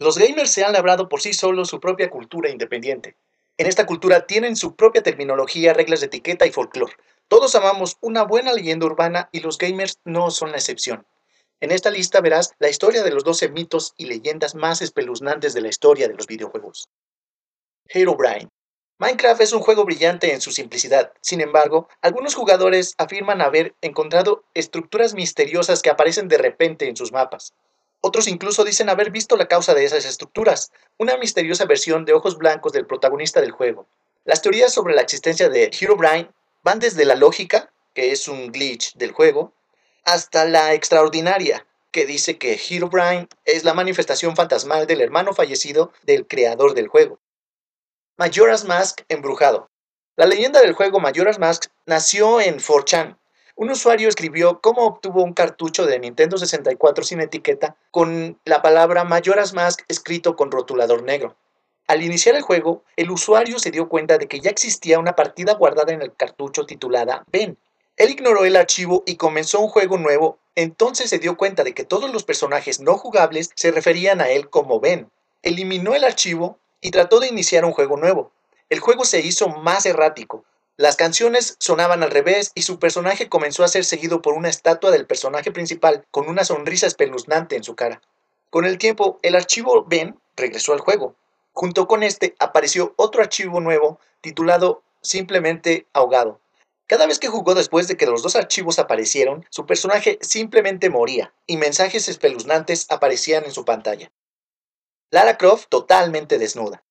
Los gamers se han labrado por sí solos su propia cultura independiente. En esta cultura tienen su propia terminología, reglas de etiqueta y folclore. Todos amamos una buena leyenda urbana y los gamers no son la excepción. En esta lista verás la historia de los 12 mitos y leyendas más espeluznantes de la historia de los videojuegos. Herobrine. Minecraft es un juego brillante en su simplicidad. Sin embargo, algunos jugadores afirman haber encontrado estructuras misteriosas que aparecen de repente en sus mapas. Otros incluso dicen haber visto la causa de esas estructuras, una misteriosa versión de ojos blancos del protagonista del juego. Las teorías sobre la existencia de Herobrine van desde la lógica, que es un glitch del juego, hasta la extraordinaria, que dice que Herobrine es la manifestación fantasmal del hermano fallecido del creador del juego. Majora's Mask embrujado. La leyenda del juego Majora's Mask nació en 4chan, un usuario escribió cómo obtuvo un cartucho de Nintendo 64 sin etiqueta con la palabra Majora's Mask escrito con rotulador negro. Al iniciar el juego, el usuario se dio cuenta de que ya existía una partida guardada en el cartucho titulada Ben. Él ignoró el archivo y comenzó un juego nuevo, entonces se dio cuenta de que todos los personajes no jugables se referían a él como Ben. Eliminó el archivo y trató de iniciar un juego nuevo. El juego se hizo más errático, las canciones sonaban al revés y su personaje comenzó a ser seguido por una estatua del personaje principal con una sonrisa espeluznante en su cara. Con el tiempo, el archivo Ben regresó al juego. Junto con este apareció otro archivo nuevo titulado simplemente Ahogado. Cada vez que jugó después de que los dos archivos aparecieron, su personaje simplemente moría y mensajes espeluznantes aparecían en su pantalla. Lara Croft totalmente desnuda.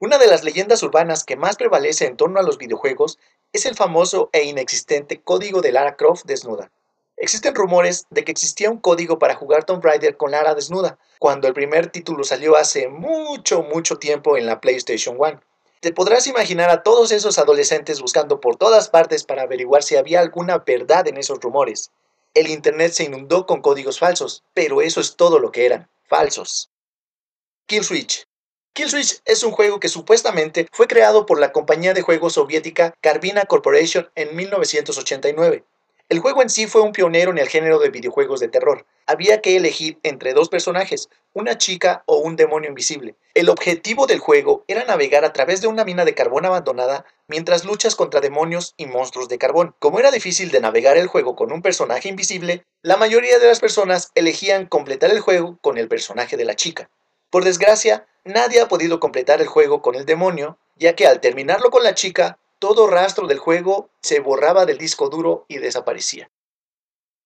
Una de las leyendas urbanas que más prevalece en torno a los videojuegos es el famoso e inexistente código de Lara Croft desnuda. Existen rumores de que existía un código para jugar Tomb Raider con Lara desnuda, cuando el primer título salió hace mucho, mucho tiempo en la PlayStation 1. Te podrás imaginar a todos esos adolescentes buscando por todas partes para averiguar si había alguna verdad en esos rumores. El Internet se inundó con códigos falsos, pero eso es todo lo que eran, falsos. Kill Switch Killswitch es un juego que supuestamente fue creado por la compañía de juegos soviética Carbina Corporation en 1989. El juego en sí fue un pionero en el género de videojuegos de terror. Había que elegir entre dos personajes, una chica o un demonio invisible. El objetivo del juego era navegar a través de una mina de carbón abandonada mientras luchas contra demonios y monstruos de carbón. Como era difícil de navegar el juego con un personaje invisible, la mayoría de las personas elegían completar el juego con el personaje de la chica. Por desgracia, nadie ha podido completar el juego con el demonio, ya que al terminarlo con la chica, todo rastro del juego se borraba del disco duro y desaparecía.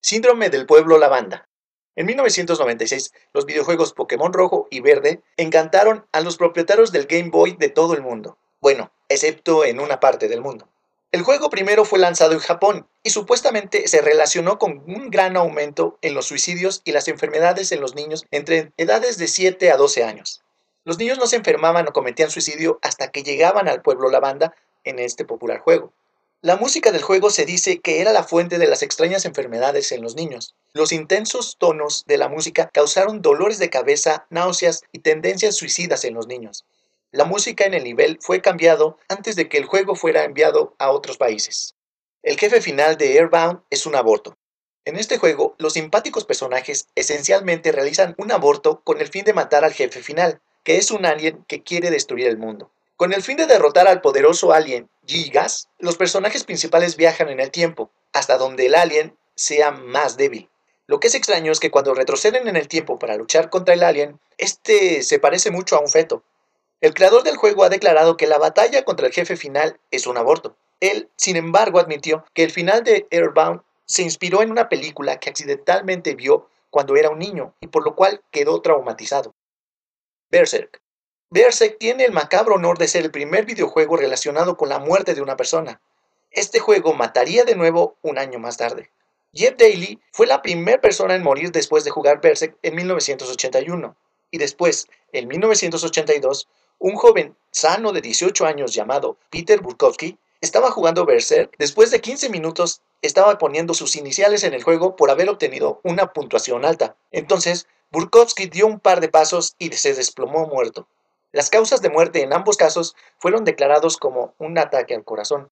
Síndrome del pueblo lavanda. En 1996, los videojuegos Pokémon Rojo y Verde encantaron a los propietarios del Game Boy de todo el mundo. Bueno, excepto en una parte del mundo. El juego primero fue lanzado en Japón y supuestamente se relacionó con un gran aumento en los suicidios y las enfermedades en los niños entre edades de 7 a 12 años. Los niños no se enfermaban o cometían suicidio hasta que llegaban al pueblo lavanda en este popular juego. La música del juego se dice que era la fuente de las extrañas enfermedades en los niños. Los intensos tonos de la música causaron dolores de cabeza, náuseas y tendencias suicidas en los niños. La música en el nivel fue cambiado antes de que el juego fuera enviado a otros países. El jefe final de Airbound es un aborto. En este juego, los simpáticos personajes esencialmente realizan un aborto con el fin de matar al jefe final, que es un alien que quiere destruir el mundo. Con el fin de derrotar al poderoso alien Gigas, los personajes principales viajan en el tiempo, hasta donde el alien sea más débil. Lo que es extraño es que cuando retroceden en el tiempo para luchar contra el alien, este se parece mucho a un feto, el creador del juego ha declarado que la batalla contra el jefe final es un aborto. Él, sin embargo, admitió que el final de Airbound se inspiró en una película que accidentalmente vio cuando era un niño y por lo cual quedó traumatizado. Berserk. Berserk tiene el macabro honor de ser el primer videojuego relacionado con la muerte de una persona. Este juego mataría de nuevo un año más tarde. Jeff Daly fue la primera persona en morir después de jugar Berserk en 1981 y después, en 1982, un joven sano de 18 años llamado Peter Burkowski estaba jugando Berserk. Después de 15 minutos, estaba poniendo sus iniciales en el juego por haber obtenido una puntuación alta. Entonces, Burkowski dio un par de pasos y se desplomó muerto. Las causas de muerte en ambos casos fueron declarados como un ataque al corazón.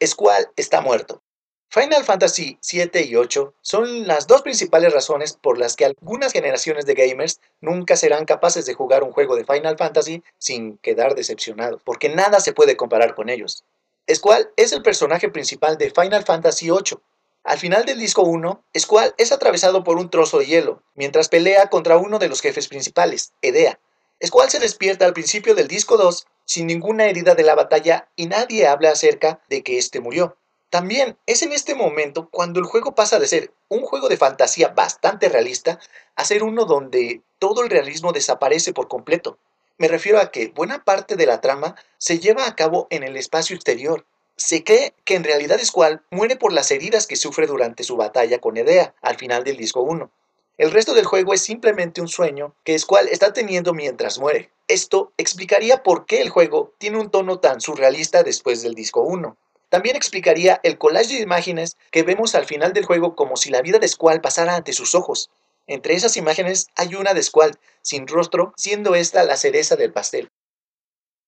Squall está muerto. Final Fantasy 7 y 8 son las dos principales razones por las que algunas generaciones de gamers nunca serán capaces de jugar un juego de Final Fantasy sin quedar decepcionados, porque nada se puede comparar con ellos. Squall es el personaje principal de Final Fantasy 8. Al final del disco 1, Squall es atravesado por un trozo de hielo, mientras pelea contra uno de los jefes principales, Edea. Squall se despierta al principio del disco 2 sin ninguna herida de la batalla y nadie habla acerca de que éste murió. También es en este momento cuando el juego pasa de ser un juego de fantasía bastante realista a ser uno donde todo el realismo desaparece por completo. Me refiero a que buena parte de la trama se lleva a cabo en el espacio exterior. Se cree que en realidad Squall muere por las heridas que sufre durante su batalla con Edea al final del disco 1. El resto del juego es simplemente un sueño que Squall está teniendo mientras muere. Esto explicaría por qué el juego tiene un tono tan surrealista después del disco 1. También explicaría el collage de imágenes que vemos al final del juego como si la vida de Squall pasara ante sus ojos. Entre esas imágenes hay una de Squall sin rostro, siendo esta la cereza del pastel.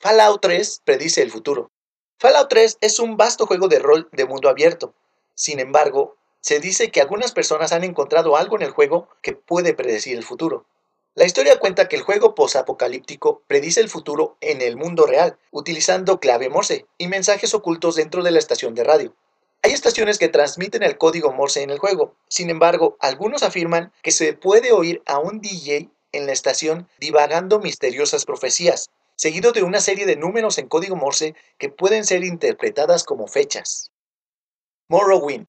Fallout 3 predice el futuro. Fallout 3 es un vasto juego de rol de mundo abierto. Sin embargo, se dice que algunas personas han encontrado algo en el juego que puede predecir el futuro. La historia cuenta que el juego posapocalíptico predice el futuro en el mundo real, utilizando clave Morse y mensajes ocultos dentro de la estación de radio. Hay estaciones que transmiten el código Morse en el juego, sin embargo, algunos afirman que se puede oír a un DJ en la estación divagando misteriosas profecías, seguido de una serie de números en código Morse que pueden ser interpretadas como fechas. Morrowind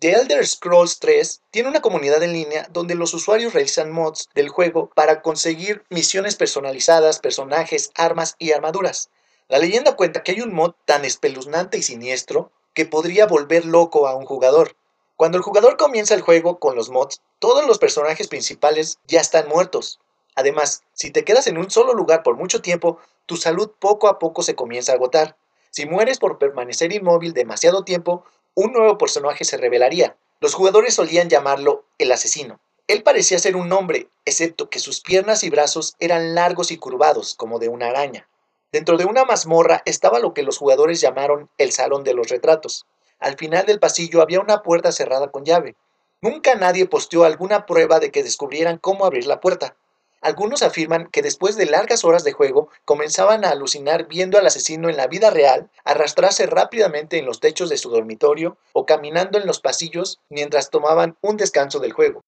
The Elder Scrolls 3 tiene una comunidad en línea donde los usuarios realizan mods del juego para conseguir misiones personalizadas, personajes, armas y armaduras. La leyenda cuenta que hay un mod tan espeluznante y siniestro que podría volver loco a un jugador. Cuando el jugador comienza el juego con los mods, todos los personajes principales ya están muertos. Además, si te quedas en un solo lugar por mucho tiempo, tu salud poco a poco se comienza a agotar. Si mueres por permanecer inmóvil demasiado tiempo, un nuevo personaje se revelaría. Los jugadores solían llamarlo el asesino. Él parecía ser un hombre, excepto que sus piernas y brazos eran largos y curvados, como de una araña. Dentro de una mazmorra estaba lo que los jugadores llamaron el Salón de los Retratos. Al final del pasillo había una puerta cerrada con llave. Nunca nadie posteó alguna prueba de que descubrieran cómo abrir la puerta. Algunos afirman que después de largas horas de juego comenzaban a alucinar viendo al asesino en la vida real arrastrarse rápidamente en los techos de su dormitorio o caminando en los pasillos mientras tomaban un descanso del juego.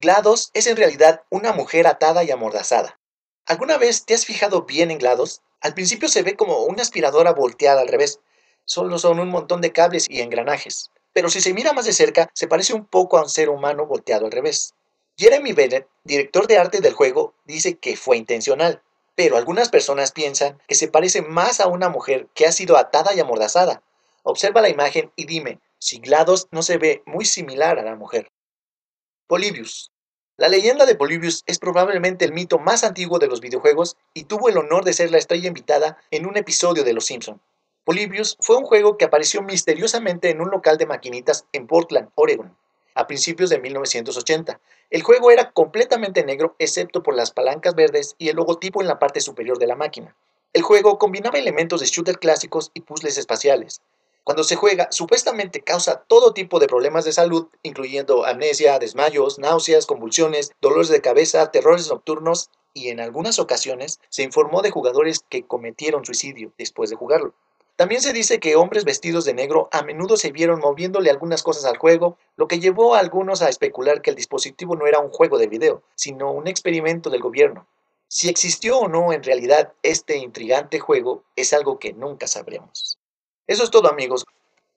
GLaDOS es en realidad una mujer atada y amordazada. ¿Alguna vez te has fijado bien en GLaDOS? Al principio se ve como una aspiradora volteada al revés. Solo son un montón de cables y engranajes. Pero si se mira más de cerca, se parece un poco a un ser humano volteado al revés. Jeremy Bennett, director de arte del juego, dice que fue intencional, pero algunas personas piensan que se parece más a una mujer que ha sido atada y amordazada. Observa la imagen y dime si GLaDOS no se ve muy similar a la mujer. Polybius. La leyenda de Polybius es probablemente el mito más antiguo de los videojuegos y tuvo el honor de ser la estrella invitada en un episodio de Los Simpson. Polybius fue un juego que apareció misteriosamente en un local de maquinitas en Portland, Oregon a principios de 1980. El juego era completamente negro excepto por las palancas verdes y el logotipo en la parte superior de la máquina. El juego combinaba elementos de shooter clásicos y puzzles espaciales. Cuando se juega, supuestamente causa todo tipo de problemas de salud, incluyendo amnesia, desmayos, náuseas, convulsiones, dolores de cabeza, terrores nocturnos y en algunas ocasiones se informó de jugadores que cometieron suicidio después de jugarlo. También se dice que hombres vestidos de negro a menudo se vieron moviéndole algunas cosas al juego, lo que llevó a algunos a especular que el dispositivo no era un juego de video, sino un experimento del gobierno. Si existió o no en realidad este intrigante juego es algo que nunca sabremos. Eso es todo amigos.